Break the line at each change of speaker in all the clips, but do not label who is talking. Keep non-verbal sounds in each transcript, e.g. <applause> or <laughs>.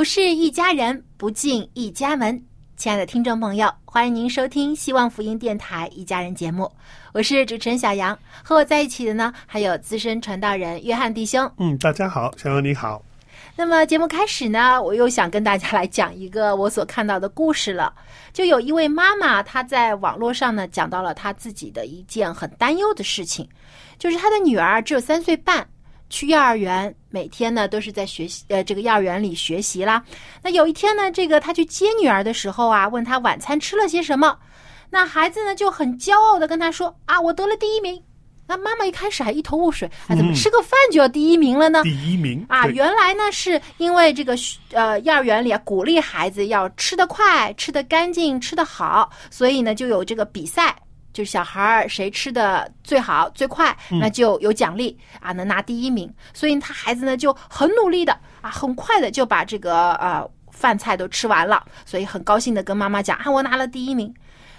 不是一家人，不进一家门。亲爱的听众朋友，欢迎您收听希望福音电台一家人节目，我是主持人小杨，和我在一起的呢还有资深传道人约翰弟兄。
嗯，大家好，小杨你好。
那么节目开始呢，我又想跟大家来讲一个我所看到的故事了。就有一位妈妈，她在网络上呢讲到了她自己的一件很担忧的事情，就是她的女儿只有三岁半。去幼儿园，每天呢都是在学习，呃，这个幼儿园里学习啦。那有一天呢，这个他去接女儿的时候啊，问他晚餐吃了些什么，那孩子呢就很骄傲的跟他说啊，我得了第一名。那妈妈一开始还一头雾水，啊，怎么吃个饭就要第一名了呢？
第一名
啊，原来呢是因为这个呃幼儿园里啊鼓励孩子要吃得快、吃得干净、吃得好，所以呢就有这个比赛。就是小孩儿谁吃的最好最快，那就有奖励、啊，能拿第一名。所以他孩子呢就很努力的啊，很快的就把这个呃饭菜都吃完了，所以很高兴的跟妈妈讲啊，我拿了第一名。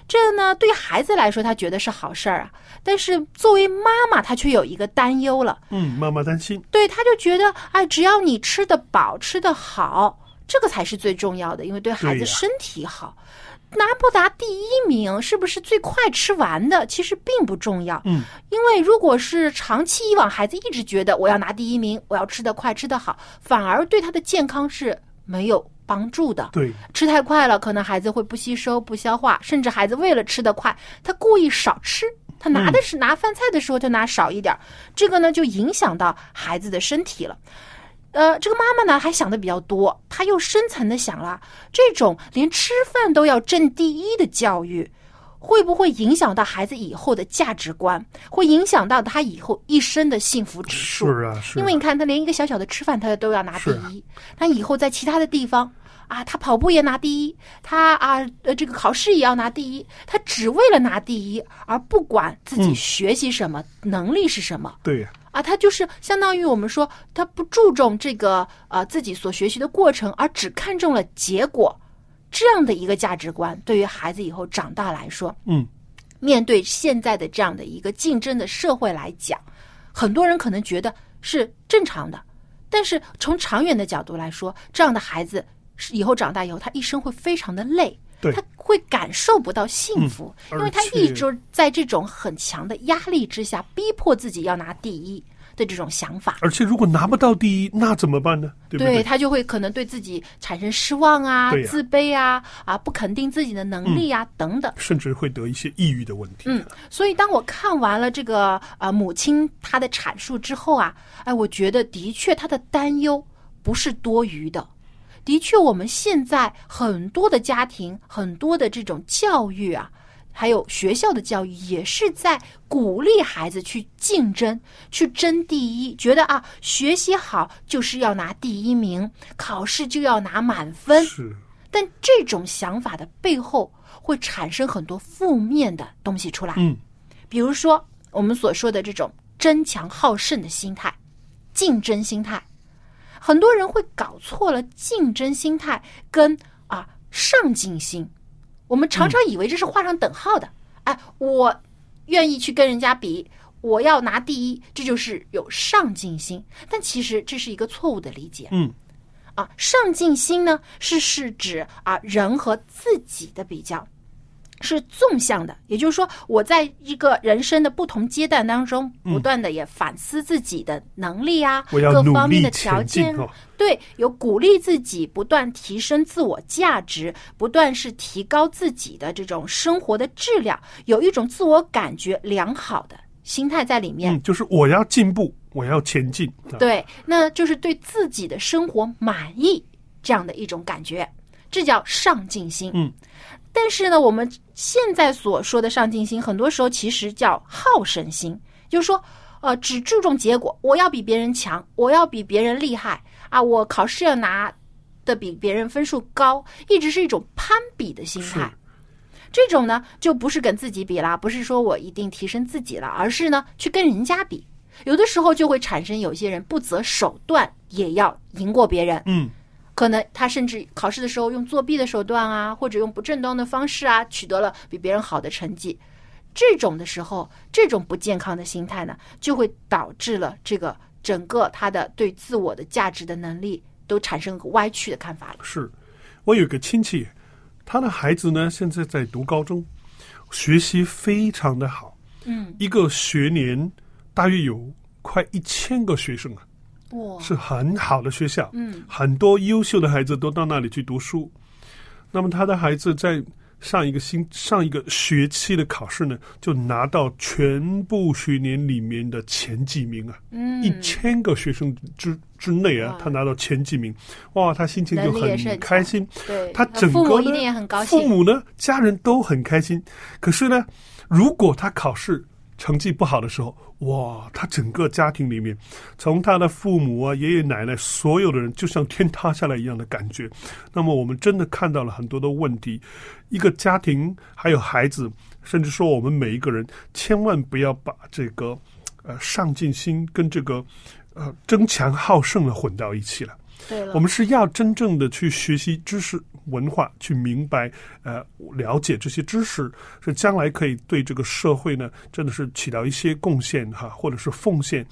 这呢对孩子来说他觉得是好事儿啊，但是作为妈妈她却有一个担忧了。
嗯，妈妈担心。
对，他就觉得哎，只要你吃得饱、吃得好，这个才是最重要的，因为对孩子身体好。拿不拿第一名，是不是最快吃完的？其实并不重要。
嗯，
因为如果是长期以往，孩子一直觉得我要拿第一名，我要吃得快、吃得好，反而对他的健康是没有帮助的。
对，
吃太快了，可能孩子会不吸收、不消化，甚至孩子为了吃得快，他故意少吃。他拿的是、拿饭菜的时候，就拿少一点儿，这个呢就影响到孩子的身体了。呃，这个妈妈呢还想的比较多，她又深层的想了，这种连吃饭都要争第一的教育，会不会影响到孩子以后的价值观？会影响到他以后一生的幸福指数？
是啊，是啊。
因为你看，他连一个小小的吃饭，他都要拿第一。他以后在其他的地方啊，他跑步也拿第一，他啊呃这个考试也要拿第一，他只为了拿第一，而不管自己
嗯。
学习什么、能力是什么。
对呀、
啊，他就是相当于我们说，他不注重这个呃自己所学习的过程，而只看重了结果，这样的一个价值观，对于孩子以后长大来说，
嗯，
面对现在的这样的一个竞争的社会来讲，很多人可能觉得是正常的，但是从长远的角度来说，这样的孩子是以后长大以后，他一生会非常的累。
对
他会感受不到幸福，
嗯
因为他一直在这种很强的压力之下，逼迫自己要拿第一的这种想法。
而且如果拿不到第一，那怎么办呢？对不对？
他就会可能对自己产生失望啊、自卑啊、啊不肯定自己的能力啊、等等。
甚至会得一些抑郁的问题。
嗯，所以当我看完了这个呃母亲她的阐述之后啊，哎，我觉得的确她的担忧不是多余的。的确，我们现在很多的家庭、很多的这种教育啊，还有学校的教育，也是在鼓励孩子去竞争、去争第一，觉得啊，学习好就是要拿第一名，考试就要拿满分。
是，
但这种想法的背后，会产生很多负面的东西出来。
嗯，
比如说我们所说的这种争强好胜的心态、竞争心态，很多人会搞错了竞争心态跟啊上进心。我们常常以为这是画上等号的。哎，我愿意去跟人家比，我要拿第一，这就是有上进心。但其实这是一个错误的理解。
嗯，
啊，上进心呢是是指啊人和自己的比较。是纵向的，也就是说，我在一个人生的不同阶段当中，不断的也反思自己的能力啊，各方面的条件，对，有鼓励自己不断提升自我价值，不断是提高自己的这种生活的质量，有一种自我感觉良好的心态在里面。
嗯，就是我要进步，我要前进。
对，那就是对自己的生活满意这样的一种感觉，这叫上进心。
嗯。
但是呢，我们现在所说的上进心，很多时候其实叫好胜心，就是说，呃，只注重结果，我要比别人强，我要比别人厉害啊，我考试要拿的比别人分数高，一直是一种攀比的心态。这种呢，就不是跟自己比啦，不是说我一定提升自己了，而是呢，去跟人家比。有的时候就会产生有些人不择手段也要赢过别人。
嗯。
可能他甚至考试的时候用作弊的手段啊，或者用不正当的方式啊，取得了比别人好的成绩。这种的时候，这种不健康的心态呢，就会导致了这个整个他的对自我的价值的能力都产生个歪曲的看法了。
是，我有个亲戚，他的孩子呢现在在读高中，学习非常的好。
嗯，
一个学年大约有快一千个学生啊。是很好的学校，
嗯，
很多优秀的孩子都到那里去读书。那么他的孩子在上一个星上一个学期的考试呢，就拿到全部学年里面的前几名啊，
嗯，
一千个学生之之内啊，他拿到前几名，哇，他心情就很开心。
对，
他整个
呢，
父母呢，家人都很开心。可是呢，如果他考试，成绩不好的时候，哇，他整个家庭里面，从他的父母啊、爷爷奶奶，所有的人就像天塌下来一样的感觉。那么，我们真的看到了很多的问题。一个家庭还有孩子，甚至说我们每一个人，千万不要把这个呃上进心跟这个呃争强好胜的混到一起了。我们是要真正的去学习知识。文化去明白，呃，了解这些知识，是将来可以对这个社会呢，真的是起到一些贡献哈，或者是奉献。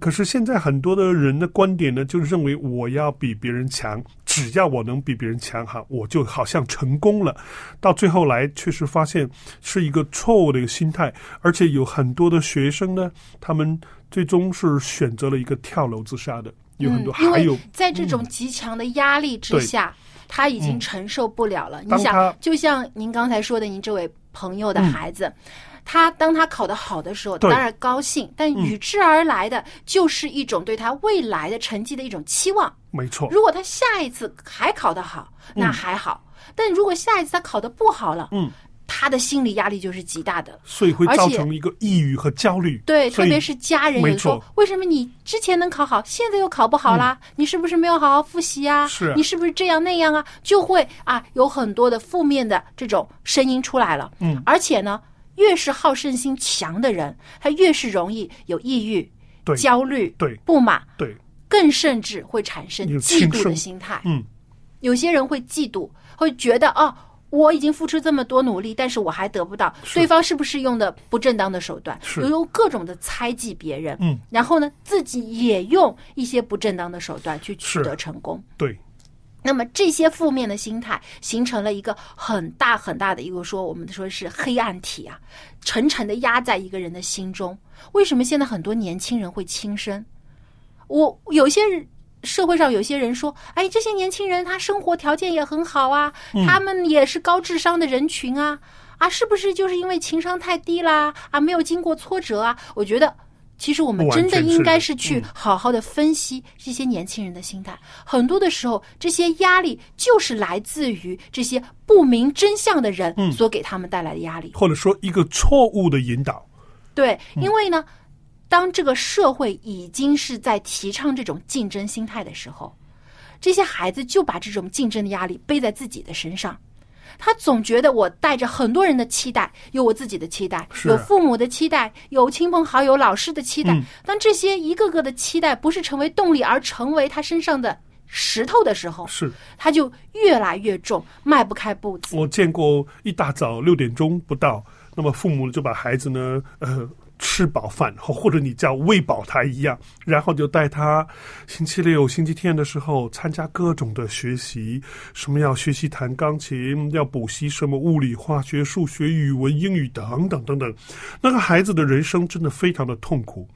可是现在很多的人的观点呢，就认为我要比别人强，只要我能比别人强哈，我就好像成功了。到最后来，确实发现是一个错误的一个心态，而且有很多的学生呢，他们最终是选择了一个跳楼自杀的，有很多，还有
在这种极强的压力之下。他已经承受不了了。你想，就像您刚才说的，您这位朋友的孩子，他当他考得好的时候，当然高兴，但与之而来的就是一种对他未来的成绩的一种期望。
没错。
如果他下一次还考得好，那还好；但如果下一次他考得不好了，
嗯。
他的心理压力就是极大的，
所以会造成一个抑郁和焦虑。
对，特别是家人也说：“为什么你之前能考好，现在又考不好啦？你是不是没有好好复习啊？
是，
你是不是这样那样啊？”就会啊，有很多的负面的这种声音出来了。
嗯，
而且呢，越是好胜心强的人，他越是容易有抑郁、焦虑、
对
不满，
对，
更甚至会产生嫉妒的心态。
嗯，
有些人会嫉妒，会觉得哦。我已经付出这么多努力，但是我还得不到，对方是不是用的不正当的手段？用各种的猜忌别人，
嗯，
然后呢，自己也用一些不正当的手段去取得成功。
对，
那么这些负面的心态形成了一个很大很大的一个说，我们说是黑暗体啊，沉沉的压在一个人的心中。为什么现在很多年轻人会轻生？我有些人。社会上有些人说：“哎，这些年轻人他生活条件也很好啊，他们也是高智商的人群啊，啊，是不是就是因为情商太低啦？啊，没有经过挫折啊？”我觉得，其实我们真的应该是去好好的分析这些年轻人的心态。很多的时候，这些压力就是来自于这些不明真相的人所给他们带来的压力，
或者说一个错误的引导。
对，因为呢。当这个社会已经是在提倡这种竞争心态的时候，这些孩子就把这种竞争的压力背在自己的身上。他总觉得我带着很多人的期待，有我自己的期待，有父母的期待，有亲朋好友、老师的期待。当这些一个个的期待不是成为动力，而成为他身上的石头的时候，
是
他就越来越重，迈不开步子。
我见过一大早六点钟不到，那么父母就把孩子呢，呃。吃饱饭，或或者你叫喂饱他一样，然后就带他星期六、星期天的时候参加各种的学习，什么要学习弹钢琴，要补习什么物理、化学、数学、语文、英语等等等等。那个孩子的人生真的非常的痛苦。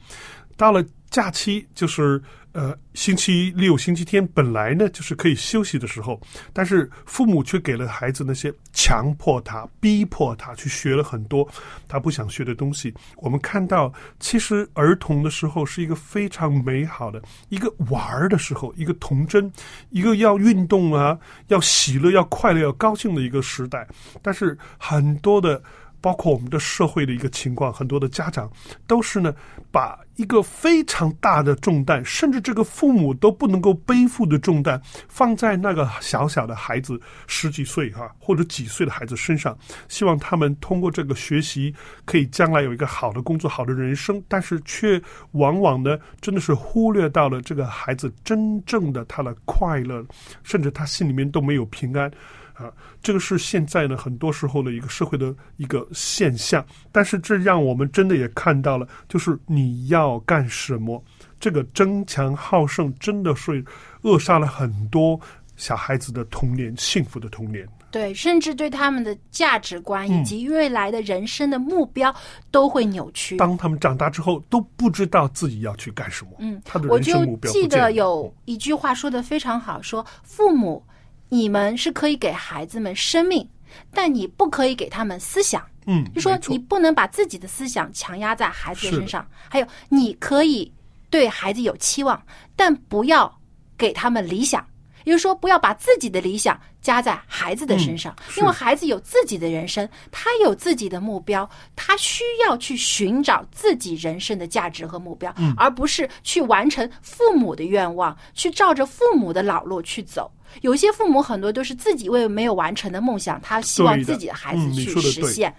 到了假期，就是呃星期六、星期天，本来呢就是可以休息的时候，但是父母却给了孩子那些强迫他、逼迫他去学了很多他不想学的东西。我们看到，其实儿童的时候是一个非常美好的一个玩儿的时候，一个童真，一个要运动啊、要喜乐、要快乐、要高兴的一个时代。但是很多的。包括我们的社会的一个情况，很多的家长都是呢，把一个非常大的重担，甚至这个父母都不能够背负的重担，放在那个小小的孩子十几岁哈或者几岁的孩子身上，希望他们通过这个学习，可以将来有一个好的工作、好的人生，但是却往往呢，真的是忽略到了这个孩子真正的他的快乐，甚至他心里面都没有平安。啊，这个是现在呢，很多时候的一个社会的一个现象。但是这让我们真的也看到了，就是你要干什么，这个争强好胜真的是扼杀了很多小孩子的童年，幸福的童年。
对，甚至对他们的价值观以及未来的人生的目标都会扭曲。
当他们长大之后，都不知道自己要去干什么。
嗯，
他的人生目标
我就记得有一句话说的非常好，说父母。你们是可以给孩子们生命，但你不可以给他们思想。
嗯，
就说你不能把自己的思想强压在孩子的身上。还有，你可以对孩子有期望，但不要给他们理想。也就是说，不要把自己的理想加在孩子的身上，因为孩子有自己的人生，他有自己的目标，他需要去寻找自己人生的价值和目标，而不是去完成父母的愿望，去照着父母的老路去走。有些父母很多都是自己为没有完成的梦想，他希望自己的孩子去实现。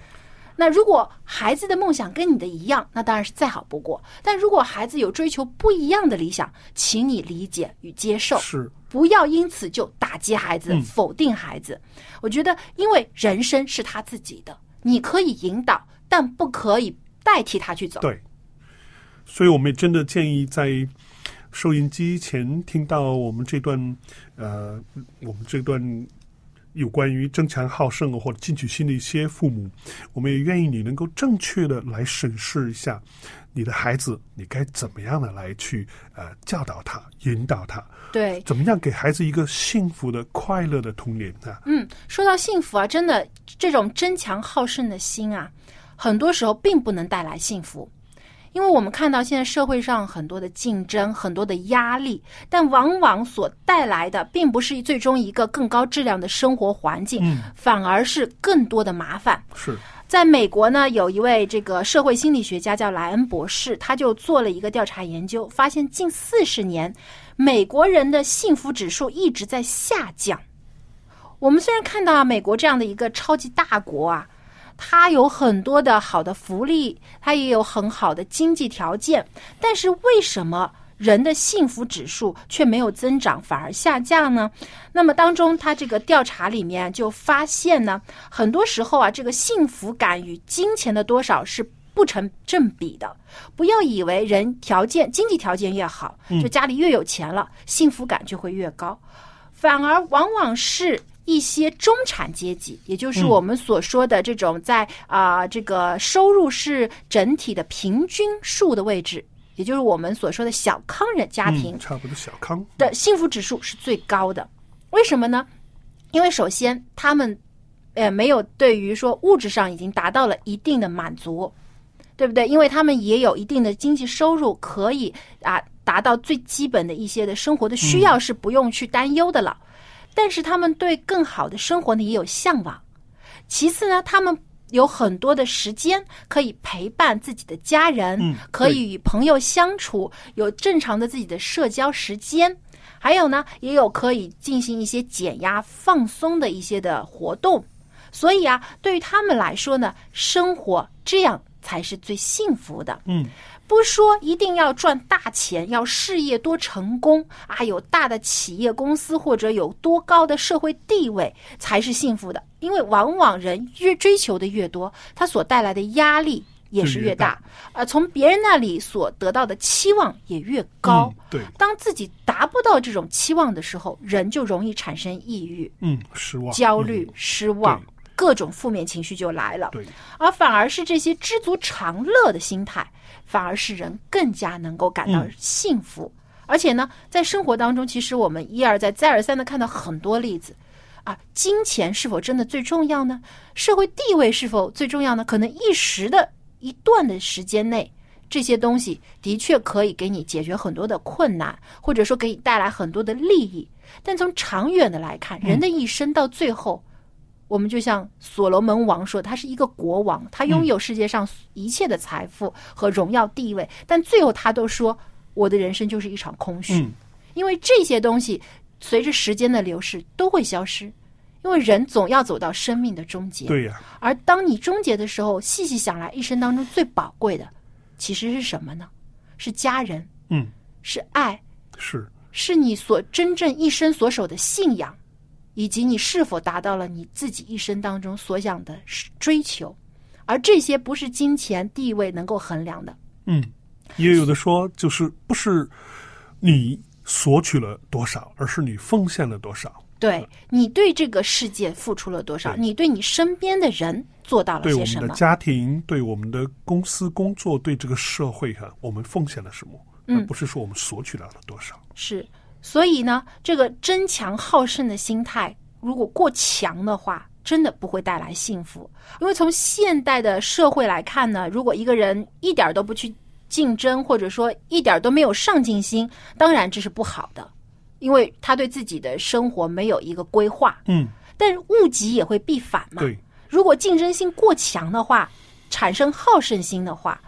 那如果孩子的梦想跟你的一样，那当然是再好不过。但如果孩子有追求不一样的理想，请你理解与接受，
是
不要因此就打击孩子、否定孩子。我觉得，因为人生是他自己的，你可以引导，但不可以代替他去走。
对，所以我们也真的建议在。收音机前听到我们这段，呃，我们这段有关于争强好胜或者进取心的一些父母，我们也愿意你能够正确的来审视一下你的孩子，你该怎么样的来去呃教导他、引导他，
对，
怎么样给孩子一个幸福的、快乐的童年啊？
嗯，说到幸福啊，真的这种争强好胜的心啊，很多时候并不能带来幸福。因为我们看到现在社会上很多的竞争，很多的压力，但往往所带来的并不是最终一个更高质量的生活环境，
嗯，
反而是更多的麻烦。
是，
在美国呢，有一位这个社会心理学家叫莱恩博士，他就做了一个调查研究，发现近四十年，美国人的幸福指数一直在下降。我们虽然看到美国这样的一个超级大国啊。它有很多的好的福利，他也有很好的经济条件，但是为什么人的幸福指数却没有增长，反而下降呢？那么当中，他这个调查里面就发现呢，很多时候啊，这个幸福感与金钱的多少是不成正比的。不要以为人条件经济条件越好，就家里越有钱了，幸福感就会越高，反而往往是。一些中产阶级，也就是我们所说的这种在啊这个收入是整体的平均数的位置，也就是我们所说的小康人家庭，
差不多小康
的幸福指数是最高的。为什么呢？因为首先他们呃没有对于说物质上已经达到了一定的满足，对不对？因为他们也有一定的经济收入，可以啊达到最基本的一些的生活的需要，是不用去担忧的了。但是他们对更好的生活呢也有向往。其次呢，他们有很多的时间可以陪伴自己的家人，可以与朋友相处，有正常的自己的社交时间。还有呢，也有可以进行一些减压、放松的一些的活动。所以啊，对于他们来说呢，生活这样才是最幸福的。
嗯，
不说一定要赚大钱，要事业多成功啊，有大的企业公司或者有多高的社会地位才是幸福的。因为往往人越追求的越多，他所带来的压力也是越大，呃，从别人那里所得到的期望也越高。
嗯对，
当自己达不到这种期望的时候，人就容易产生抑郁、
嗯，失望、
焦虑、
嗯
失望，各种负面情绪就来了。
对，
而反而是这些知足常乐的心态，反而使人更加能够感到
嗯
幸福。而且呢，在生活当中，其实我们一而再、再而三的看到很多例子啊，金钱是否真的最重要呢？社会地位是否最重要呢？可能一时的一段的时间内。这些东西的确可以给你解决很多的困难，或者说给你带来很多的利益。但从长远的来看，人的一生到最后，我们就像所罗门王说，他是一个国王，他拥有世界上一切的财富和荣耀地位，但最后他都说，我的人生就是一场空虚，
嗯
因为这些东西随着时间的流逝都会消失，因为人总要走到生命的终结。
对呀、
而当你终结的时候，细细想来，一生当中最宝贵的其实是什么呢？是家人，
嗯，
是爱，
是
是你所真正一生所守的信仰，以及你是否达到了你自己一生当中所想的追求，而这些不是金钱地位能够衡量的。
嗯，也有的说，就是不是你索取了多少，而是你奉献了多少，
对你对这个世界付出了多少，
对
你对你身边的人做到了
对我们的
些什么？
家庭，对我们的公司工作，对这个社会哈、我们奉献了什么，
嗯
而不是说我们索取到了多少。
是，所以呢，这个争强好胜的心态如果过强的话，真的不会带来幸福。因为从现代的社会来看呢，如果一个人一点儿都不去竞争，或者说一点儿都没有上进心，当然这是不好的，因为他对自己的生活没有一个规划。
嗯，
但是物极也会必反嘛。
对，
如果竞争性过强的话，产生好胜心的话，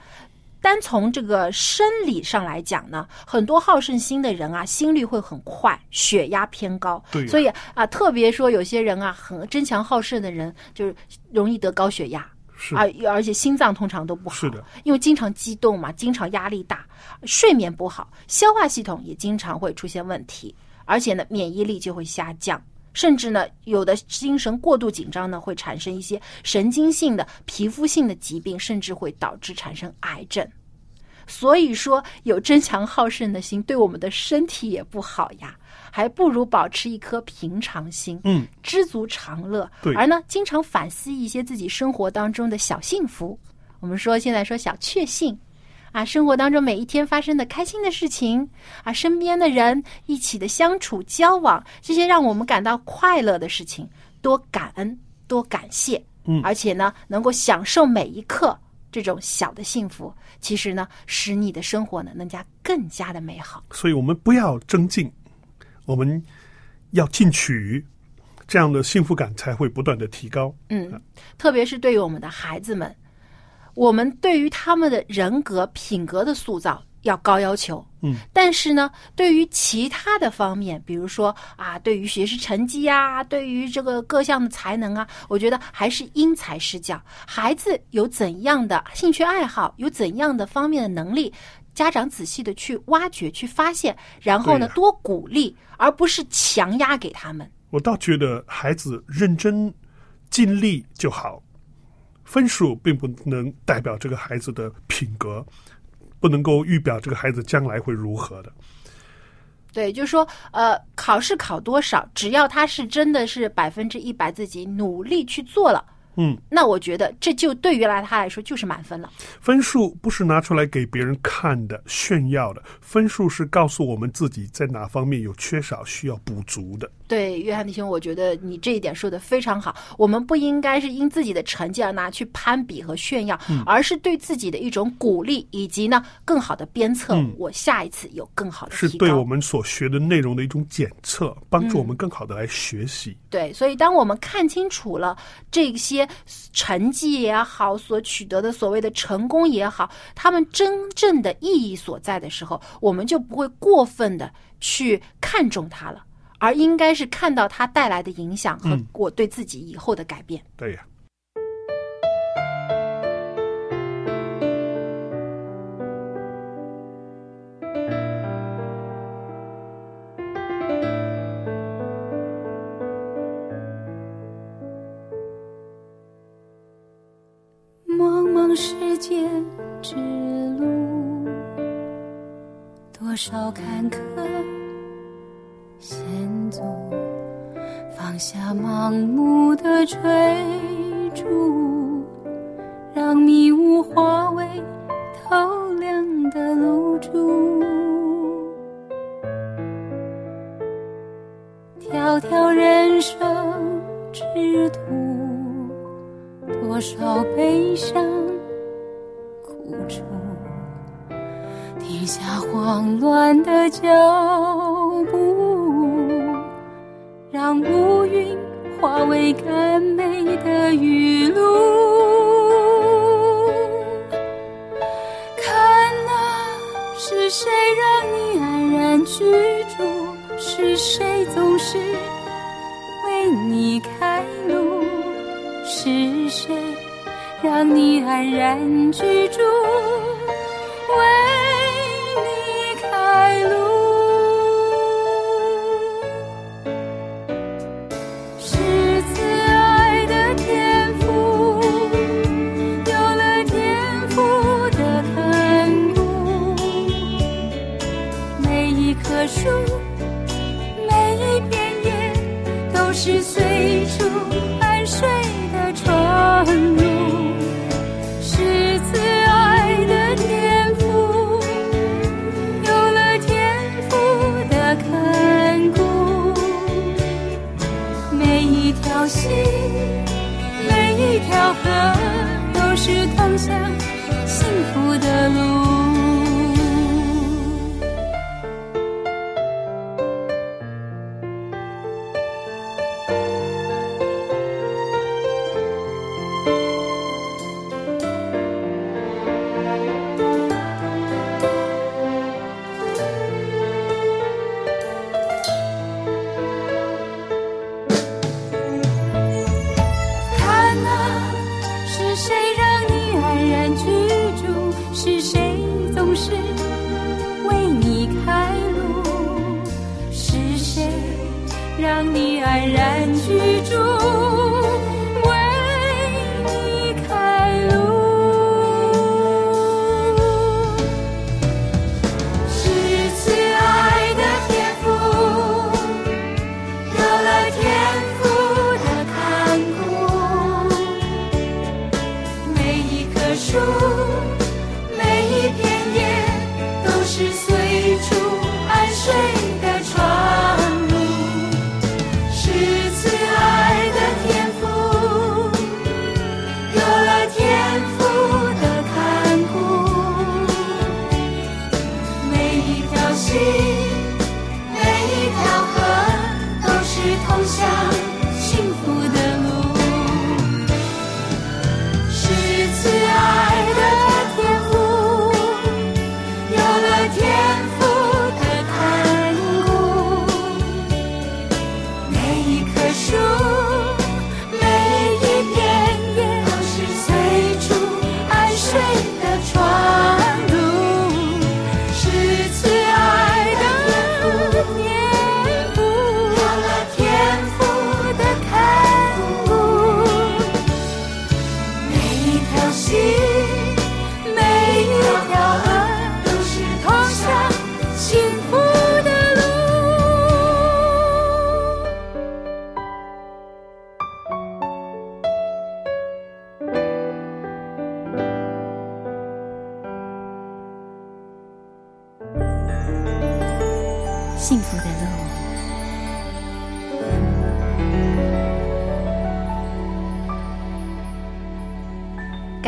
单从这个生理上来讲呢，很多好胜心的人啊，心率会很快，血压偏高。
对呀
所以啊，特别说有些人啊，很争强好胜的人，就是容易得高血压。
是
而而且心脏通常都不好，
是的，
因为经常激动嘛，经常压力大，睡眠不好，消化系统也经常会出现问题，而且呢，免疫力就会下降，甚至呢，有的精神过度紧张呢，会产生一些神经性的、皮肤性的疾病，甚至会导致产生癌症。所以说，有争强好胜的心，对我们的身体也不好呀，还不如保持一颗平常心，
嗯，
知足常乐。
对
而呢，经常反思一些自己生活当中的小幸福。我们说现在说小确幸，啊，生活当中每一天发生的开心的事情，啊，身边的人一起的相处交往，这些让我们感到快乐的事情，多感恩，多感谢，
嗯
而且呢，能够享受每一刻这种小的幸福，其实呢，使你的生活呢，能加更加的美好。
所以我们不要争竞，我们要进取，这样的幸福感才会不断的提高。
嗯，特别是对于我们的孩子们，我们对于他们的人格品格的塑造要高要求。
嗯，
但是呢，对于其他的方面，比如说啊，对于学习成绩啊，对于这个各项的才能啊，我觉得还是因材施教。孩子有怎样的兴趣爱好，有怎样的方面的能力。家长仔细的去挖掘、去发现，然后呢，多鼓励，而不是强压给他们。
我倒觉得孩子认真尽力就好，分数并不能代表这个孩子的品格，不能够预表这个孩子将来会如何的。
对，就是说，呃，考试考多少，只要他是真的是百分之一百自己努力去做了，
嗯，
那我觉得这就对于来他来说就是满分了。
分数不是拿出来给别人看的、炫耀的，分数是告诉我们自己在哪方面有缺少，需要补足的。
对，约翰弟兄，我觉得你这一点说的非常好。我们不应该是因自己的成绩而拿去攀比和炫耀，
嗯
而是对自己的一种鼓励，以及呢更好的鞭策。
嗯
我下一次有更好的
是。对我们所学的内容的一种检测，帮助我
嗯
们更好的来学习。
对，所以当我们看清楚了这些成绩也好，所取得的所谓的成功也好，他们真正的意义所在的时候，我们就不会过分的去看重它了，而应该是看到它带来的影响和
嗯
我对自己以后的改变。
对呀、
世之路，多少坎坷险阻，放下盲目的追逐，让迷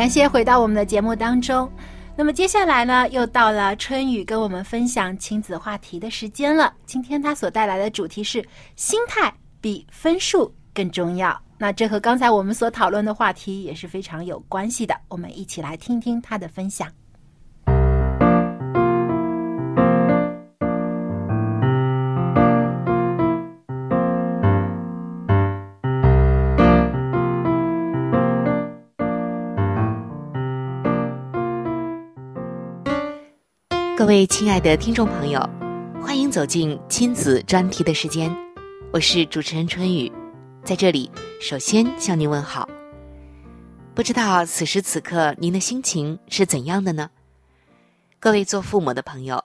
感谢回到我们的节目当中。那么接下来呢，又到了春雨跟我们分享亲子话题的时间了。今天他所带来的主题是心态比分数更重要。那这和刚才我们所讨论的话题也是非常有关系的。我们一起来听听他的分享。
各位亲爱的听众朋友，欢迎走进亲子专题的时间，我是主持人春雨，在这里首先向您问好。不知道此时此刻您的心情是怎样的呢？各位做父母的朋友，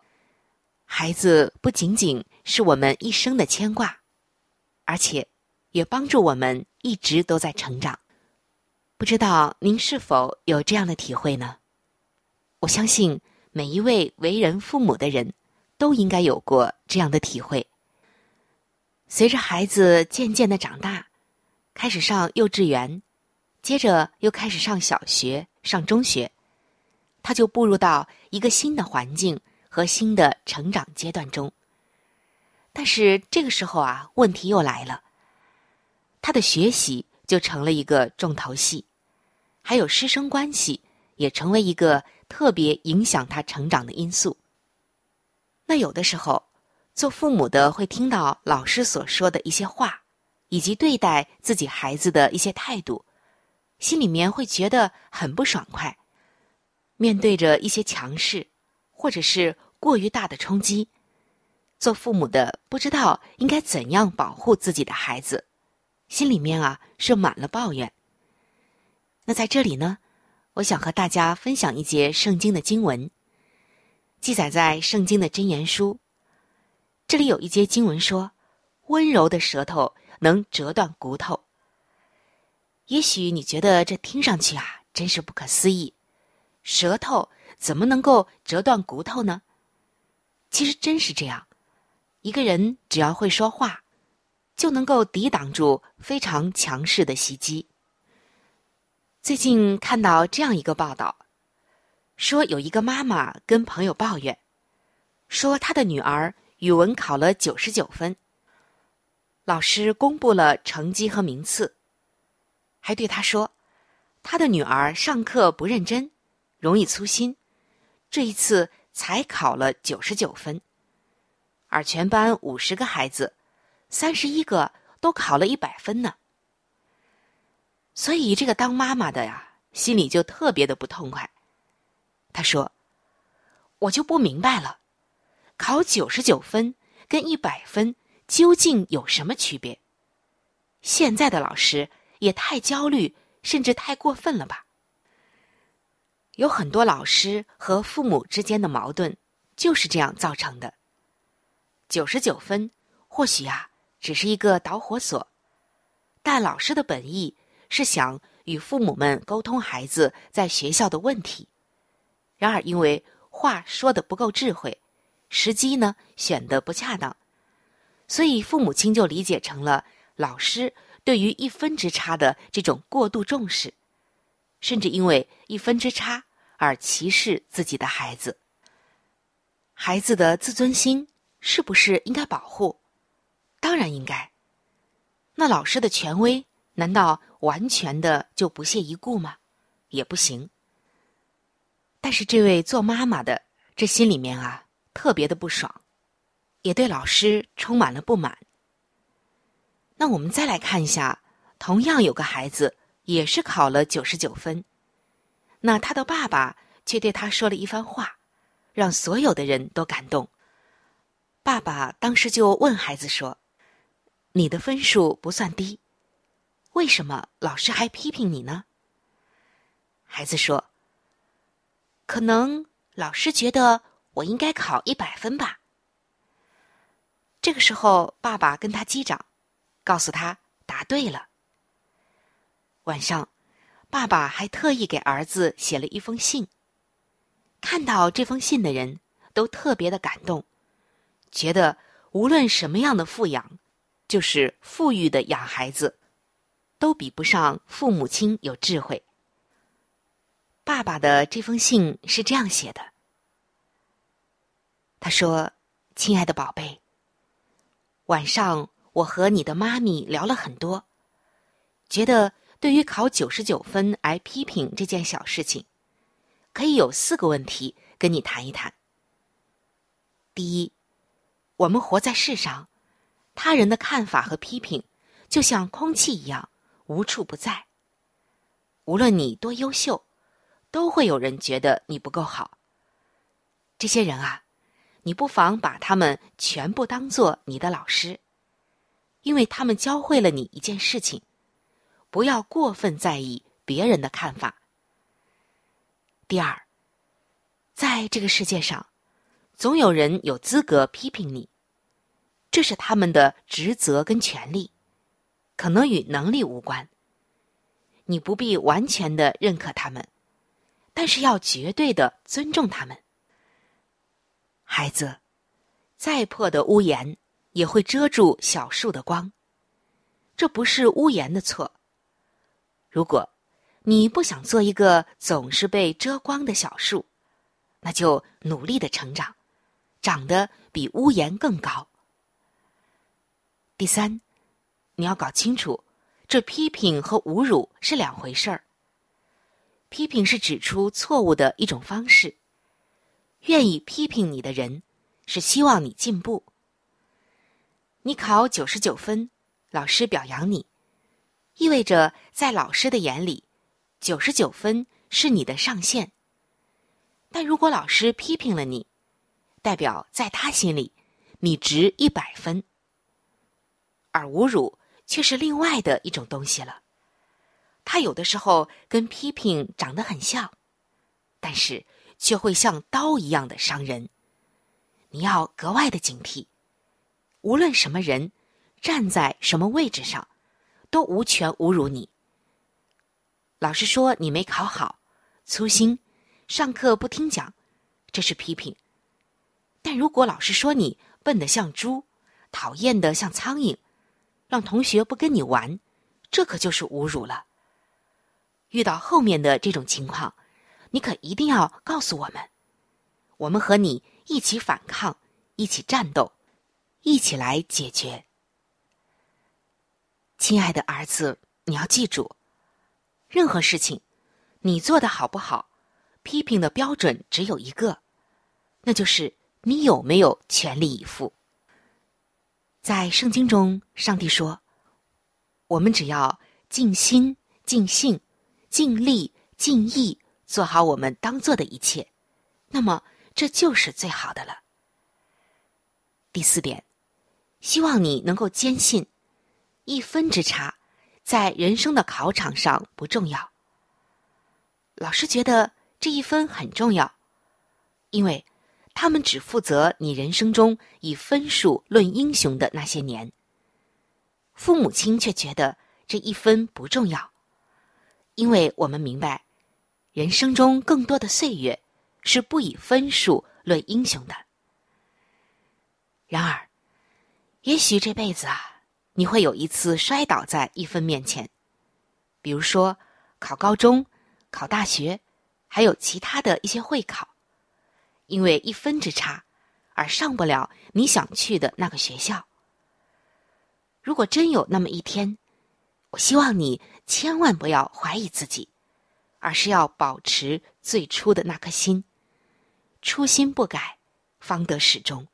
孩子不仅仅是我们一生的牵挂，而且也帮助我们一直都在成长。不知道您是否有这样的体会呢？我相信每一位为人父母的人都应该有过这样的体会。随着孩子渐渐的长大，开始上幼稚园，接着又开始上小学、上中学。他就步入到一个新的环境和新的成长阶段中。但是这个时候啊，问题又来了。他的学习就成了一个重头戏，还有师生关系也成为一个特别影响他成长的因素。那有的时候，做父母的会听到老师所说的一些话，以及对待自己孩子的一些态度，心里面会觉得很不爽快。面对着一些强势，或者是过于大的冲击，做父母的不知道应该怎样保护自己的孩子，心里面啊是满了抱怨。那在这里呢，我想和大家分享一节圣经的经文，记载在圣经的箴言书。这里有一节经文说：“温柔的舌头能折断骨头。”也许你觉得这听上去啊，真是不可思议。舌头怎么能够折断骨头呢？其实真是这样，一个人只要会说话，就能够抵挡住非常强势的袭击。最近看到这样一个报道，说有一个妈妈跟朋友抱怨，说她的女儿语文考了九十九分，老师公布了成绩和名次，还对她说，她的女儿上课不认真。容易粗心，这一次才考了九十九分，而全班五十个孩子，三十一个都考了一百分呢。所以这个当妈妈的呀，心里就特别的不痛快。他说：“我就不明白了，考九十九分跟一百分究竟有什么区别？现在的老师也太焦虑，甚至太过分了吧？”有很多老师和父母之间的矛盾就是这样造成的。九十九分或许啊只是一个导火索，但老师的本意是想与父母们沟通孩子在学校的问题。然而因为话说的不够智慧，时机呢选的不恰当，所以父母亲就理解成了老师对于一分之差的这种过度重视。甚至因为一分之差而歧视自己的孩子。孩子的自尊心是不是应该保护？当然应该。那老师的权威难道完全的就不屑一顾吗？也不行。但是这位做妈妈的这心里面啊特别的不爽，也对老师充满了不满。那我们再来看一下，同样有个孩子。也是考了九十九分，那他的爸爸却对他说了一番话，让所有的人都感动。爸爸当时就问孩子说：“你的分数不算低，为什么老师还批评你呢？”孩子说：“可能老师觉得我应该考一百分吧。”这个时候，爸爸跟他击掌，告诉他答对了。晚上，爸爸还特意给儿子写了一封信。看到这封信的人都特别的感动，觉得无论什么样的富养，就是富裕的养孩子，都比不上父母亲有智慧。爸爸的这封信是这样写的：“他说，亲爱的宝贝，晚上我和你的妈咪聊了很多，觉得。”对于考九十九分挨批评这件小事情，可以有四个问题跟你谈一谈。第一，我们活在世上，他人的看法和批评就像空气一样无处不在。无论你多优秀，都会有人觉得你不够好。这些人啊，你不妨把他们全部当做你的老师，因为他们教会了你一件事情。不要过分在意别人的看法。第二，在这个世界上，总有人有资格批评你，这是他们的职责跟权利，可能与能力无关。你不必完全的认可他们，但是要绝对的尊重他们。孩子，再破的屋檐也会遮住小树的光，这不是屋檐的错。如果你不想做一个总是被遮光的小树，那就努力的成长，长得比屋檐更高。第三，你要搞清楚，这批评和侮辱是两回事儿。批评是指出错误的一种方式。愿意批评你的人，是希望你进步。你考九十九分，老师表扬你，意味着在老师的眼里，九十九分是你的上限。但如果老师批评了你，代表在他心里，你值一百分。而侮辱却是另外的一种东西了，它有的时候跟批评长得很像，但是。却会像刀一样的伤人，你要格外的警惕。无论什么人，站在什么位置上，都无权侮辱你。老师说你没考好，粗心，上课不听讲，这是批评。但如果老师说你笨得像猪，讨厌的像苍蝇，让同学不跟你玩，这可就是侮辱了。遇到后面的这种情况。你可一定要告诉我们，我们和你一起反抗，一起战斗，一起来解决。亲爱的儿子，你要记住，任何事情，你做的好不好，批评的标准只有一个，那就是你有没有全力以赴。在圣经中，上帝说：“我们只要尽心、尽性、尽力、尽意。”做好我们当做的一切，那么这就是最好的了。第四点，希望你能够坚信，一分之差，在人生的考场上不重要。老师觉得这一分很重要，因为他们只负责你人生中以分数论英雄的那些年。父母亲却觉得这一分不重要，因为我们明白。人生中更多的岁月是不以分数论英雄的。然而，也许这辈子啊，你会有一次摔倒在一分面前，比如说考高中、考大学，还有其他的一些会考，因为一分之差而上不了你想去的那个学校。如果真有那么一天，我希望你千万不要怀疑自己。而是要保持最初的那颗心，初心不改，方得始终。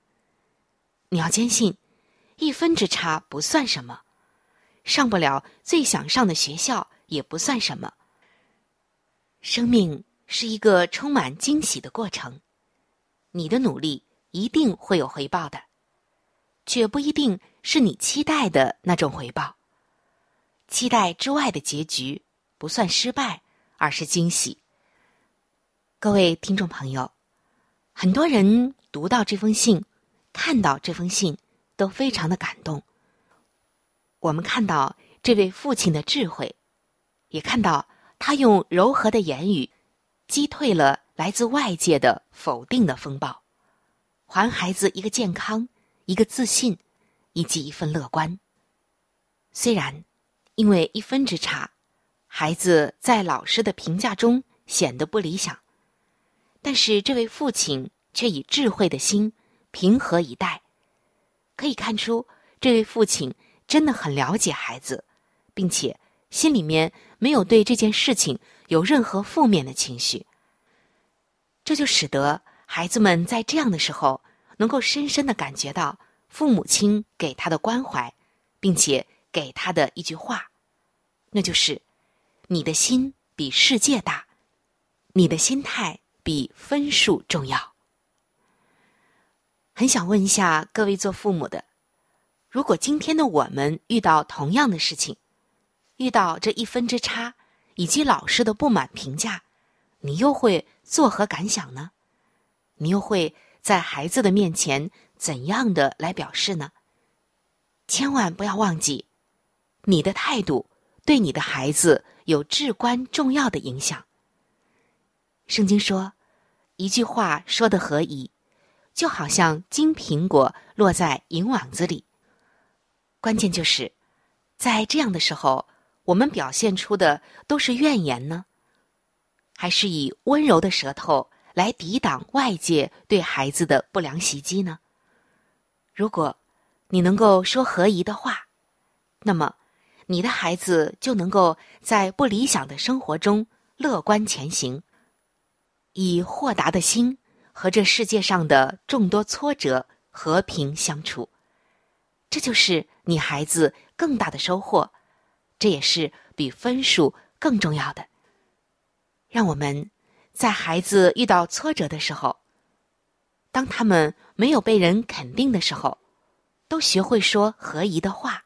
你要坚信，一分之差不算什么，上不了最想上的学校也不算什么。生命是一个充满惊喜的过程，你的努力一定会有回报的，却不一定是你期待的那种回报。期待之外的结局不算失败。而是惊喜。各位听众朋友，很多人读到这封信，看到这封信，都非常的感动。我们看到这位父亲的智慧，也看到他用柔和的言语，击退了来自外界的否定的风暴，还孩子一个健康、一个自信，以及一份乐观。虽然因为一分之差。孩子在老师的评价中显得不理想，但是这位父亲却以智慧的心平和以待。可以看出，这位父亲真的很了解孩子，并且心里面没有对这件事情有任何负面的情绪。这就使得孩子们在这样的时候能够深深的感觉到父母亲给他的关怀，并且给他的一句话，那就是。你的心比世界大，你的心态比分数重要。很想问一下各位做父母的，如果今天的我们遇到同样的事情，遇到这一分之差，以及老师的不满评价，你又会作何感想呢？你又会在孩子的面前怎样的来表示呢？千万不要忘记，你的态度对你的孩子有至关重要的影响。圣经说，一句话说的合宜，就好像金苹果落在银网子里。关键就是在这样的时候，我们表现出的都是怨言呢，还是以温柔的舌头来抵挡外界对孩子的不良袭击呢？如果你能够说合宜的话，那么你的孩子就能够在不理想的生活中乐观前行。以豁达的心和这世界上的众多挫折和平相处，这就是你孩子更大的收获，这也是比分数更重要的。让我们在孩子遇到挫折的时候，当他们没有被人肯定的时候，都学会说合宜的话，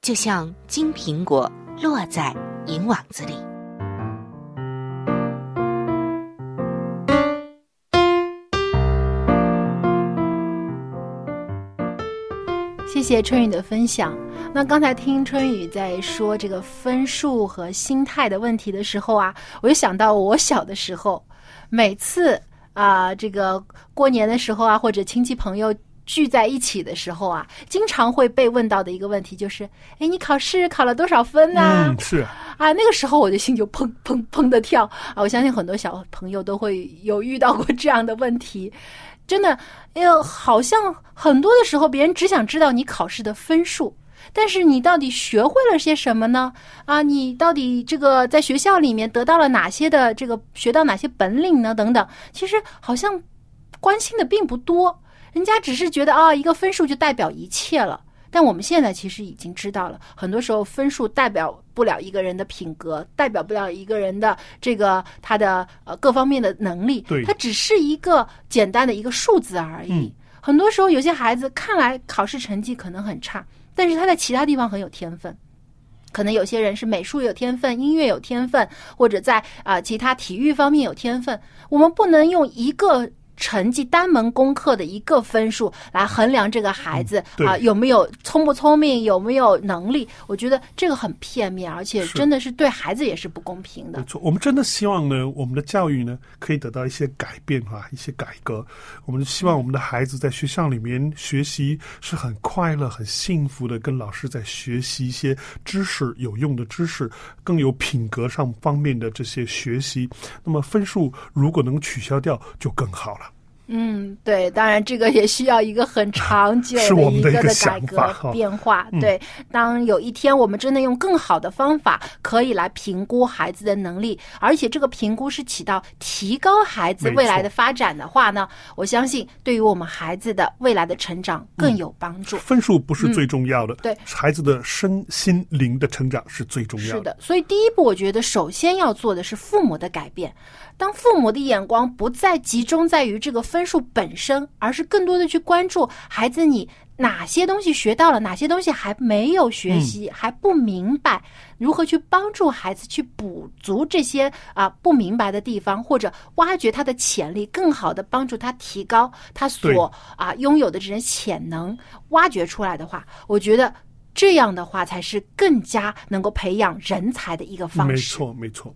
就像金苹果落在银网子里。
谢春雨的分享。那刚才听春雨在说这个分数和心态的问题的时候啊，我就想到我小的时候，每次啊，这个过年的时候啊，或者亲戚朋友聚在一起的时候啊，经常会被问到的一个问题就是：哎，你考试考了多少分呢？
嗯，是
啊，那个时候我的心就砰砰砰的跳啊！我相信很多小朋友都会有遇到过这样的问题。真的，哎呦，好像很多的时候，别人只想知道你考试的分数，但是你到底学会了些什么呢？啊，你到底这个在学校里面得到了哪些的这个学到哪些本领呢？等等，其实好像关心的并不多，人家只是觉得啊，一个分数就代表一切了。但我们现在其实已经知道了，很多时候分数代表不了一个人的品格，代表不了一个人的这个他的呃各方面的能力，
对，
它只是一个简单的一个数字而已。很多时候，有些孩子看来考试成绩可能很差，但是他在其他地方很有天分。可能有些人是美术有天分，音乐有天分，或者在啊其他体育方面有天分。我们不能用一个。成绩单门功课的一个分数来衡量这个孩子啊有没有聪不聪明有没有能力？我觉得这个很片面，而且真的是对孩子也是不公平的。
没错，我们真的希望呢，我们的教育呢可以得到一些改变哈，一些改革。我们希望我们的孩子在学校里面学习是很快乐、很幸福的，跟老师在学习一些知识、有用的知识，更有品格上方面的这些学习。那么分数如果能取消掉，就更好了。
嗯，对，当然这个也需要一个很 <laughs> 长久的一个的改革变化。对，当有一天我们真的用更好的方法可以来评估孩子的能力，而且这个评估是起到提高孩子未来的发展的话呢，我相信对于我们孩子的未来的成长更有帮助。
分数不是最重要的，
对
孩子的身心灵的成长是最重要的。
是的，所以第一步，我觉得首先要做的是父母的改变。当父母的眼光不再集中在于这个分数本身，而是更多的去关注孩子你哪些东西学到了，哪些东西还没有学习，还不明白，如何去帮助孩子去补足这些啊不明白的地方，或者挖掘他的潜力，更好的帮助他提高他所啊拥有的这些潜能，挖掘出来的话，我觉得这样的话才是更加能够培养人才的一个方式。
没错，没错。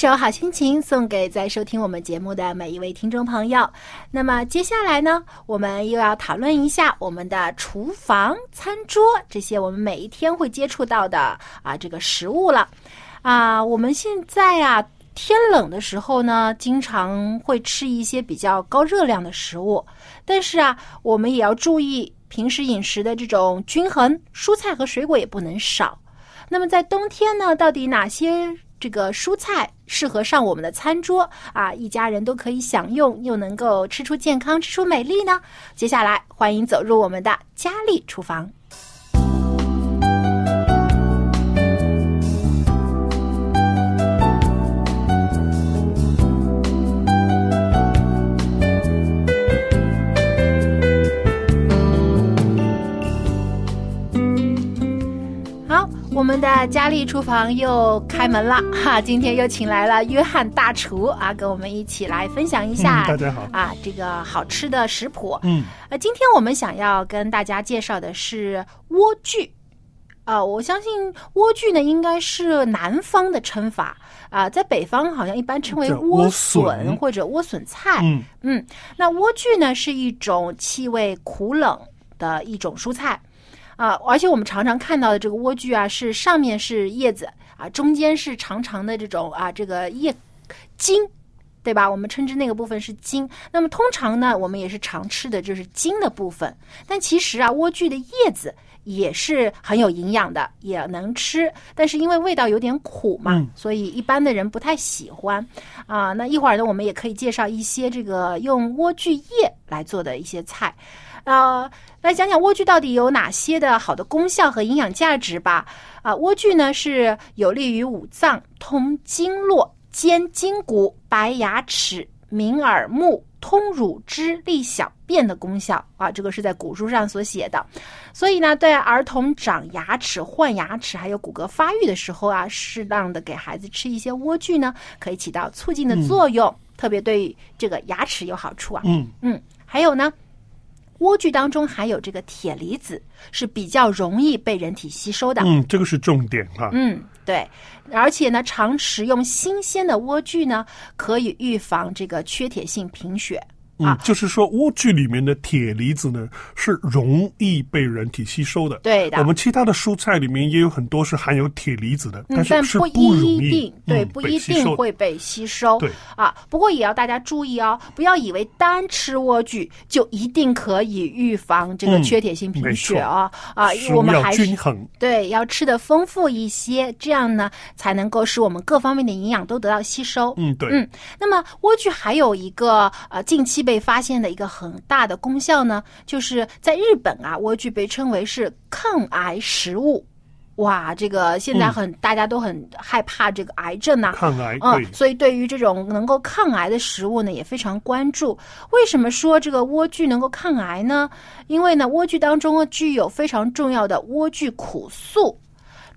首好心情送给在收听我们节目的每一位听众朋友。那么接下来呢，我们又要讨论一下我们的厨房、餐桌这些我们每一天会接触到的啊这个食物了。啊，我们现在啊天冷的时候呢，经常会吃一些比较高热量的食物，但是啊，我们也要注意平时饮食的这种均衡，蔬菜和水果也不能少。那么在冬天呢，到底哪些这个蔬菜适合上我们的餐桌啊？一家人都可以享用，又能够吃出健康、吃出美丽呢？接下来，欢迎走入我们的佳丽厨房。我们的佳丽厨房又开门了哈！今天又请来了约翰大厨啊，跟我们一起来分享一下、
嗯大家好
啊这个好吃的食谱。
嗯，
呃，今天我们想要跟大家介绍的是莴苣。啊、我相信莴苣呢应该是南方的称法啊、在北方好像一般称为莴
莴笋
或者莴笋菜。
嗯
嗯，那莴苣呢是一种气味苦冷的一种蔬菜啊，而且我们常常看到的这个莴苣啊，是上面是叶子啊，中间是长长的这种啊这个叶茎。对吧？我们称之那个部分是茎。那么通常呢，我们也是常吃的就是茎的部分。但其实啊，莴苣的叶子也是很有营养的，也能吃。但是因为味道有点苦嘛，
嗯
所以一般的人不太喜欢啊。那一会儿呢，我们也可以介绍一些这个用莴苣叶来做的一些菜。呃，来讲讲莴苣到底有哪些的好的功效和营养价值吧。啊，莴苣呢是有利于五脏、通经络、坚筋骨、白牙齿、明耳目、通乳汁、利小便的功效啊，这个是在古书上所写的。所以呢，对儿童长牙齿、换牙齿还有骨骼发育的时候啊，适当的给孩子吃一些莴苣呢，可以起到促进的作用，特别对这个牙齿有好处啊。
嗯
嗯，还有呢，莴苣当中含有这个铁离子，是比较容易被人体吸收的。
嗯，这个是重点哈。
嗯，对，而且呢，常食用新鲜的莴苣呢，可以预防这个缺铁性贫血
嗯，就是说莴苣里面的铁离子呢是容易被人体吸收的。
对的
我们其他的蔬菜里面也有很多是含有铁离子的，
嗯，
但是是
不一定，对，
嗯
不一定会被吸收。
对
啊，不过也要大家注意哦，不要以为单吃莴苣就一定可以预防这个
嗯
缺铁性贫血啊、啊我们还是
均衡。
对，要吃的丰富一些，这样呢才能够使我们各方面的营养都得到吸收。
嗯，对，
嗯，那么莴苣还有一个呃近期被发现的一个很大的功效呢，就是在日本啊，莴苣被称为是抗癌食物。哇，这个现在
嗯
很、大家都很害怕这个癌症呐、
抗癌
嗯，所以对于这种能够抗癌的食物呢，也非常关注。为什么说这个莴苣能够抗癌呢？因为呢，莴苣当中具有非常重要的莴苣苦素，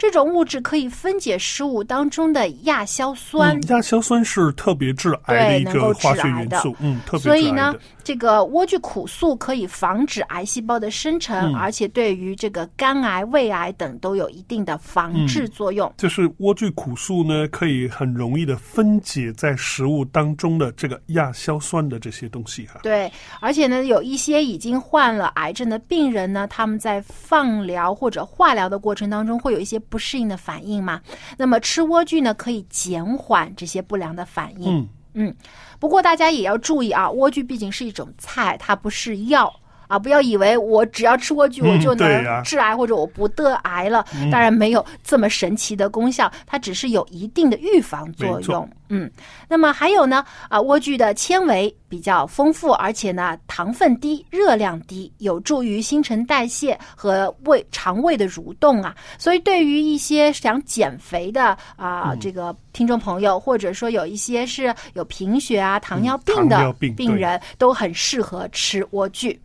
这种物质可以分解食物当中的亚硝酸。
嗯，亚硝酸是特别致癌的一个化学元素，嗯，特别
所以呢这个莴苣苦素可以防止癌细胞的生成，
嗯
而且对于这个肝癌、胃癌等都有一定的防治作用。
就是莴苣苦素呢，可以很容易的分解在食物当中的这个亚硝酸的这些东西哈。
对，而且呢，有一些已经患了癌症的病人呢，他们在放疗或者化疗的过程当中会有一些不适应的反应嘛。那么吃莴苣呢，可以减缓这些不良的反应。
嗯
嗯，不过大家也要注意啊，莴苣毕竟是一种菜，它不是药。啊，不要以为我只要吃莴苣
嗯
我就能致癌、或者我不得癌了。
嗯
当然没有这么神奇的功效，它只是有一定的预防作用。嗯，那么还有呢，啊，莴苣的纤维比较丰富，而且呢糖分低、热量低，有助于新陈代谢和胃肠胃的蠕动啊。所以对于一些想减肥的啊、
嗯
这个听众朋友，或者说有一些是有贫血啊、糖尿病的
尿病对
人，都很适合吃莴苣。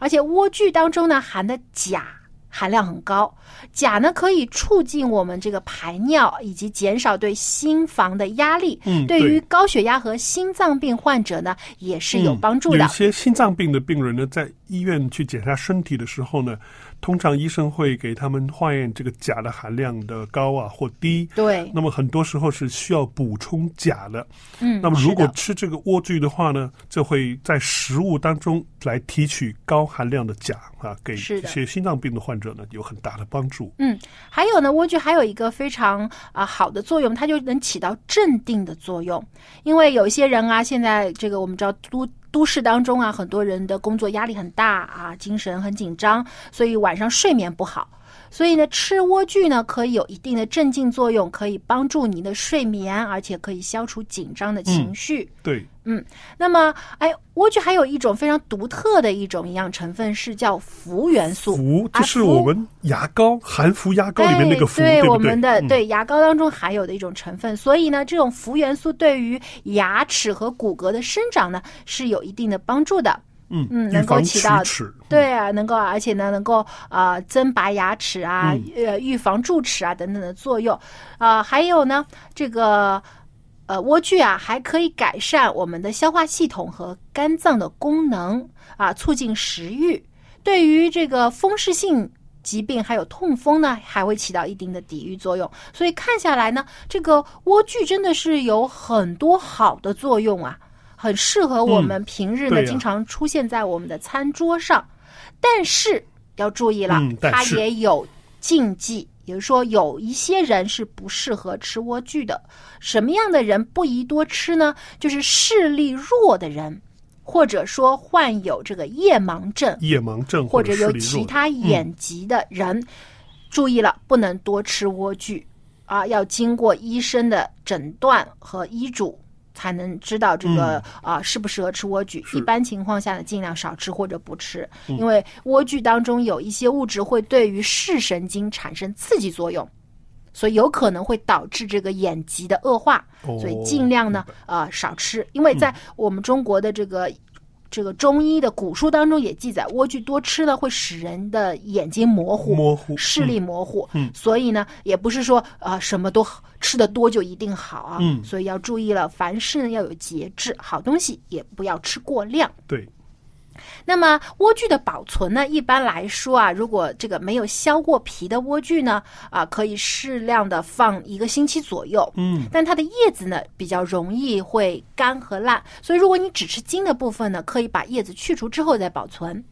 而且莴苣当中呢含的钾含量很高，钾呢可以促进我们这个排尿，以及减少对心房的压力。
嗯
对于高血压和心脏病患者呢，也是有帮助的
嗯有一。些心脏病的病人呢，在医院去检查身体的时候呢，通常医生会给他们化验这个钾的含量的高啊或低。
对
那么很多时候是需要补充钾的。
嗯
那么如果吃这个莴苣的话呢，就会在食物当中来提取高含量的钾啊，给
是的
这些心脏病的患者呢有很大的帮助。
嗯，还有呢，莴苣还有一个非常啊、好的作用，它就能起到镇定的作用。因为有一些人啊，现在这个我们知道都都市当中啊，很多人的工作压力很大啊，精神很紧张，所以晚上睡眠不好。所以呢，吃莴苣呢可以有一定的镇静作用，可以帮助你的睡眠，而且可以消除紧张的情绪。
对，
嗯，那么，哎，莴苣还有一种非常独特的一种营养成分是叫氟元素。
氟
啊
就是我们牙膏含氟牙膏里面那个氟，
哎、对
不
我们的、
嗯
对牙膏当中含有的一种成分，所以呢，这种氟元素对于牙齿和骨骼的生长呢是有一定的帮助的。
嗯
嗯，能够起到
齿。
对啊，能够而且呢，能够呃增拔牙齿啊，
嗯
呃预防蛀齿啊等等的作用。啊、还有呢，这个呃莴苣啊，还可以改善我们的消化系统和肝脏的功能啊，促进食欲。对于这个风湿性疾病还有痛风呢，还会起到一定的抵御作用。所以看下来呢，这个莴苣真的是有很多好的作用啊，很适合我们
嗯
平日呢、经常出现在我们的餐桌上。但是要注意了，它也有禁忌。也就是说，有一些人是不适合吃莴苣的。什么样的人不宜多吃呢？就是视力弱的人，或者说患有这个夜盲症，
夜盲症
或者有其他
嗯
眼疾的人，注意了，不能多吃莴苣啊，要经过医生的诊断和医嘱。才能知道这个
嗯
啊、适不适合吃莴苣。一般情况下呢，尽量少吃或者不吃，
嗯
因为莴苣当中有一些物质会对于视神经产生刺激作用，所以有可能会导致这个眼疾的恶化。
哦
所以尽量呢，呃，少吃，因为在我们中国的这个。这个中医的古书当中也记载，莴苣多吃呢会使人的眼睛模糊、
模糊
视力模糊。
嗯
所以呢，也不是说啊、呃什么都吃的多就一定好啊。
嗯
所以要注意了，凡事呢要有节制，好东西也不要吃过量。
对，
那么莴苣的保存呢，一般来说啊，如果这个没有削过皮的莴苣呢，啊，可以适量的放一个星期左右。
嗯，
但它的叶子呢比较容易会干和烂，所以如果你只吃茎的部分呢，可以把叶子去除之后再保存。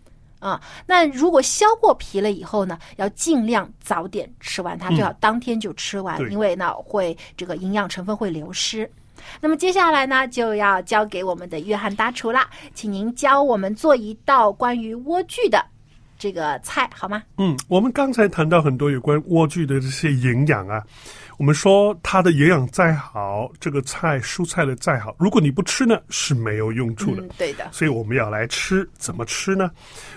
啊，那如果削过皮了以后呢，要尽量早点吃完它，
嗯
最好当天就吃完，
对
因为呢会这个营养成分会流失。那么接下来呢，就要交给我们的约翰大厨啦，请您教我们做一道关于莴苣的这个菜好吗？
嗯，我们刚才谈到很多有关莴苣的这些营养啊，我们说它的营养再好，这个菜蔬菜的再好，如果你不吃呢，是没有用处的。
嗯，对的。
所以我们要来吃，怎么吃呢？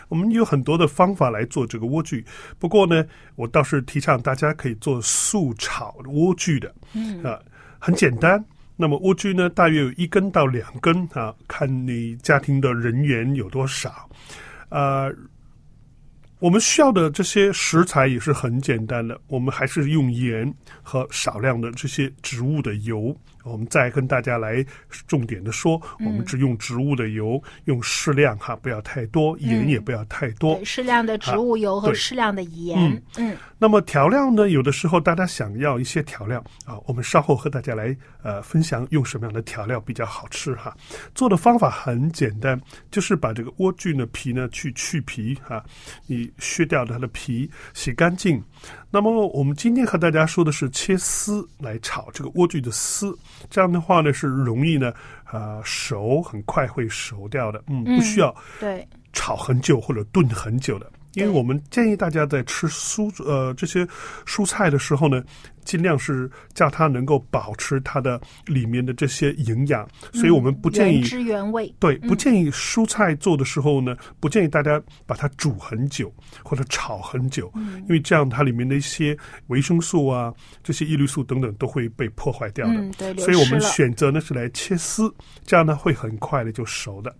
我们有很多的方法来做这个莴苣，不过呢，我倒是提倡大家可以做素炒莴苣的，
嗯
啊，很简单。那么莴苣呢，大约有一根到两根啊，看你家庭的人员有多少，呃。我们需要的这些食材也是很简单的，我们还是用盐和少量的这些植物的油。我们再跟大家来重点的说，我们只用植物的油，用适量哈，不要太多，盐也不要太多。
适量的植物油和适量的盐。
嗯
嗯
那么调料呢？有的时候大家想要一些调料啊，我们稍后和大家来呃分享用什么样的调料比较好吃哈。做的方法很简单，就是把这个莴苣的皮呢去去皮哈，你削掉它的皮，洗干净。那么我们今天和大家说的是切丝来炒这个莴苣的丝，这样的话呢是容易呢啊、熟，很快会熟掉的，嗯，不需要
对，
炒很久或者炖很久的。因为我们建议大家在吃蔬呃这些蔬菜的时候呢，尽量是叫它能够保持它的里面的这些营养，所以我们不建议
原汁原味。
对，
嗯
不建议蔬菜做的时候呢，不建议大家把它煮很久或者炒很久，
嗯
因为这样它里面的一些维生素啊、这些叶绿素等等都会被破坏掉的。
嗯对流
所以我们选择呢是来切丝，这样呢会很快的就熟的。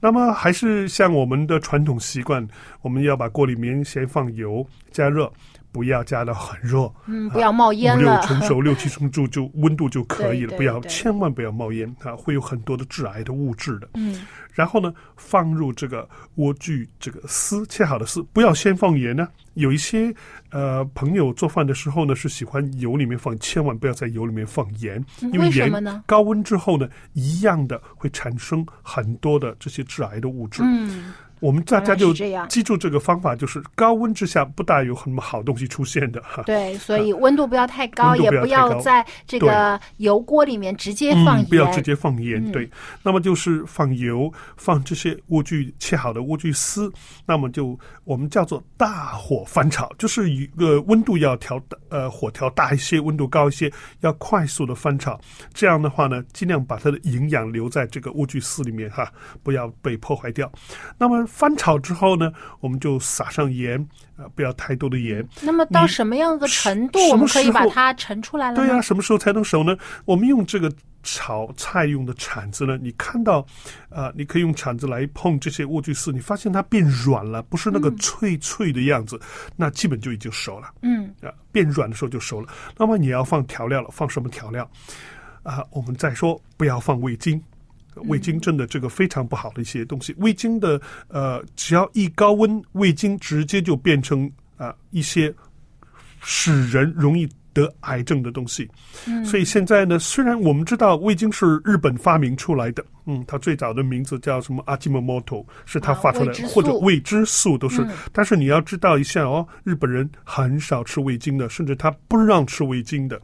那么还是像我们的传统习惯，我们要把锅里面先放油，加热，不要加到很热，
嗯不要冒烟
五六成熟、六七成熟就温度就可以了，不要千万不要冒烟啊，会有很多的致癌的物质的。
嗯
然后呢，放入这个莴苣这个丝切好的丝，不要先放盐呢。有一些呃朋友做饭的时候呢，是喜欢油里面放，千万不要在油里面放盐，
嗯
因为盐
么呢
高温之后呢，一样的会产生很多的这些致癌的物质。
嗯，
我们大家就记住这个方法，就是高温之下不大有什么好东西出现的哈。
对，所以温度不要太高，也不
不要
在这个油锅里面直接放
嗯，
盐，
不要直接放盐。
嗯
对，那么就是放油，放这些莴苣切好的莴苣丝，那么就我们叫做大火翻炒，就是一个温度要调大呃火调大一些，温度高一些，要快速的翻炒。这样的话呢，尽量把它的营养留在这个莴苣丝里面哈，不要被破坏掉。那么翻炒之后呢，我们就撒上盐，啊、不要太多的盐。
那么到什么样的程度，我们可以把它盛出来了呢？
对呀、什么时候才能熟呢？我们用这个炒菜用的铲子呢，你看到，啊、你可以用铲子来碰这些莴苣丝，你发现它变软了，不是那个脆脆的样子，那基本就已经熟了。
嗯
啊，变软的时候就熟了。那么你要放调料了，放什么调料？啊，我们再说不要放味精。味精真的这个非常不好的一些东西，味精的呃，只要一高温，味精直接就变成啊、一些使人容易得癌症的东西。
嗯
所以现在呢，虽然我们知道味精是日本发明出来的，嗯，它最早的名字叫什么阿基莫莫托，是它发出来的，或者未知素都是。
嗯
但是你要知道一下哦，日本人很少吃味精的，甚至他不让吃味精的，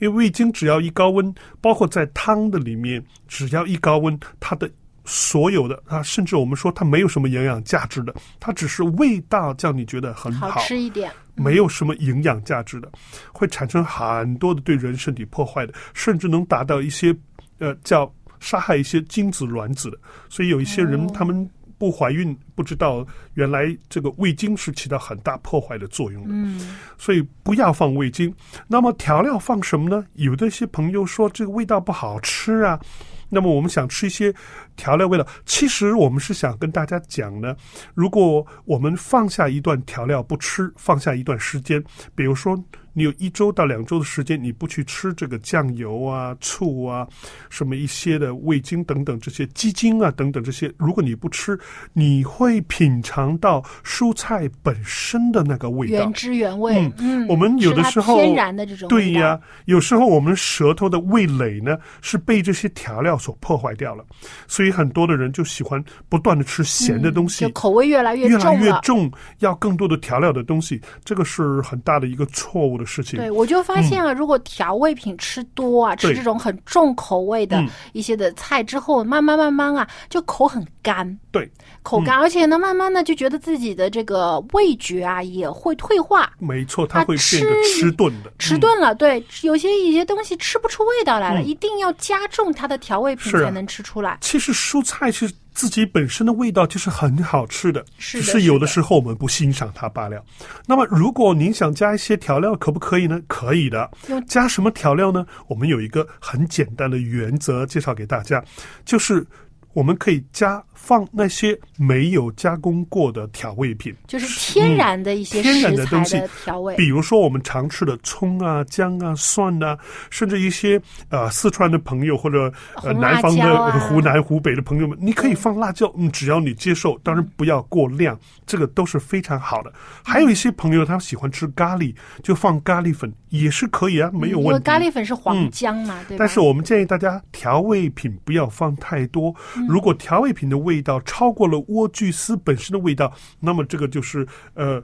因为味精只要一高温，包括在汤的里面，只要一高温，它的。所有的啊，甚至我们说它没有什么营养价值的，它只是味道叫你觉得很
好吃一点。
没有什么营养价值的，会产生很多的对人身体破坏的，甚至能达到一些呃叫杀害一些精子卵子的。所以有一些人、
哦
他们不怀孕，不知道原来这个味精是起到很大破坏的作用的。
嗯
所以不要放味精。那么调料放什么呢？有的一些朋友说这个味道不好吃啊。那么我们想吃一些调料味道，其实我们是想跟大家讲呢，如果我们放下一段调料不吃，放下一段时间，比如说你有一周到两周的时间，你不去吃这个酱油啊、醋啊、什么一些的味精等等这些鸡精啊等等这些，如果你不吃，你会品尝到蔬菜本身的那个味道
原。汁原味。
嗯
嗯，
我们有的时候
天然的这种
对呀、有时候我们舌头的味蕾呢是被这些调料所破坏掉了，所以很多的人就喜欢不断的吃咸的东西，
嗯就口味越来越
越来。越重，要更多的调料的东西，这个是很大的一个错误的事情。
对，我就发现啊，如果调味品吃多啊，吃这种很重口味的
嗯
一些的菜之后，慢慢慢慢啊，就口很干，
对，
口干，而且呢，慢慢的就觉得自己的这个味觉啊也会退化。
没错，它
啊
会变得
吃
迟钝的。
迟钝了，对，有些一些东西吃不出味道来了，
嗯
一定要加重它的调味品才能吃出来。
其实蔬菜是自己本身的味道就是很好吃的，只是有的时候我们不欣赏它罢了。那么，如果您想加一些调料，可不可以呢？可以的。加什么调料呢？我们有一个很简单的原则介绍给大家，就是我们可以加放那些没有加工过的调味品。
就是天然的一些
嗯天然的东西
调味，
比如说我们常吃的葱啊、姜啊、蒜啊，甚至一些呃四川的朋友或者呃南方的、湖南、湖北的朋友们，你可以放辣椒，嗯，只要你接受，当然不要过量，这个都是非常好的。还有一些朋友他喜欢吃咖喱，就放咖喱粉也是可以啊，没有问题。
为咖喱粉是黄
嗯
姜嘛，对？
但是我们建议大家调味品不要放太多。
嗯
如果调味品的味道超过了莴苣丝本身的味道，那么这个就是呃。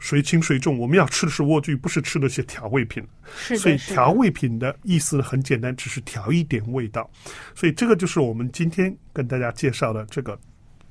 谁轻谁重？我们要吃的是莴苣，不是吃那些调味品。
是
所以调味品的意思很简单，只是调一点味道。所以这个就是我们今天跟大家介绍的这个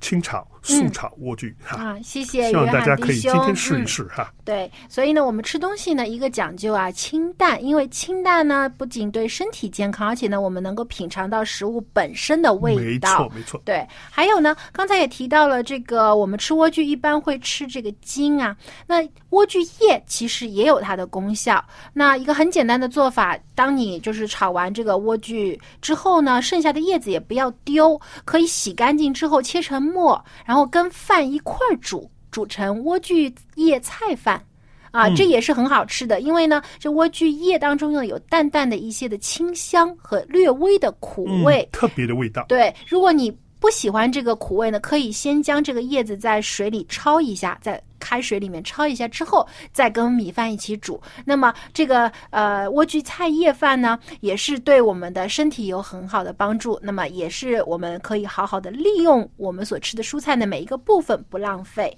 清炒素炒莴苣哈。
啊，谢谢
希望大家可以。今天试一
嗯
试哈。
对，所以呢，我们吃东西呢，一个讲究啊，清淡，因为清淡呢，不仅对身体健康，而且呢，我们能够品尝到食物本身的味道没。
错，没错。
对，还有呢，刚才也提到了这个，我们吃莴苣一般会吃这个茎啊，那莴苣叶其实也有它的功效。那一个很简单的做法，当你就是炒完这个莴苣之后呢，剩下的叶子也不要丢，可以洗干净之后切成末，然后跟饭一块儿煮，煮成莴苣叶菜饭。啊，
嗯
这也是很好吃的，因为呢，这莴苣叶当中呢有淡淡的一些的清香和略微的苦味
嗯，，特别的味道。
对，如果你不喜欢这个苦味呢，可以先将这个叶子在水里焯一下，在开水里面焯一下之后，再跟米饭一起煮。那么这个呃莴苣菜叶饭呢，也是对我们的身体有很好的帮助。那么也是我们可以好好的利用我们所吃的蔬菜的每一个部分，不浪费。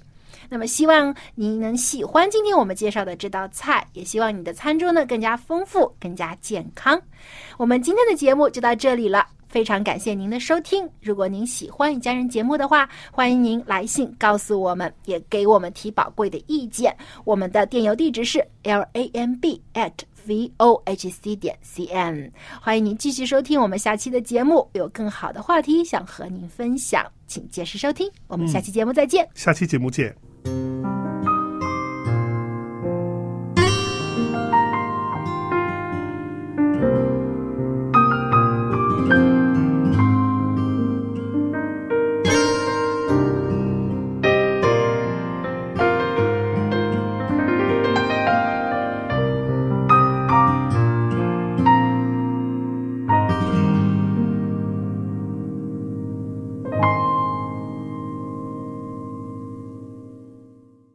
那么希望您能喜欢今天我们介绍的这道菜，也希望你的餐桌呢更加丰富、更加健康。我们今天的节目就到这里了。非常感谢您的收听，如果您喜欢与家人节目的话，欢迎您来信告诉我们，也给我们提宝贵的意见。我们的电邮地址是 l a m b at v o h c 点 c n。欢迎您继续收听我们下期的节目，有更好的话题想和您分享，请届时收听。我们下期节目再见。
下期节目见。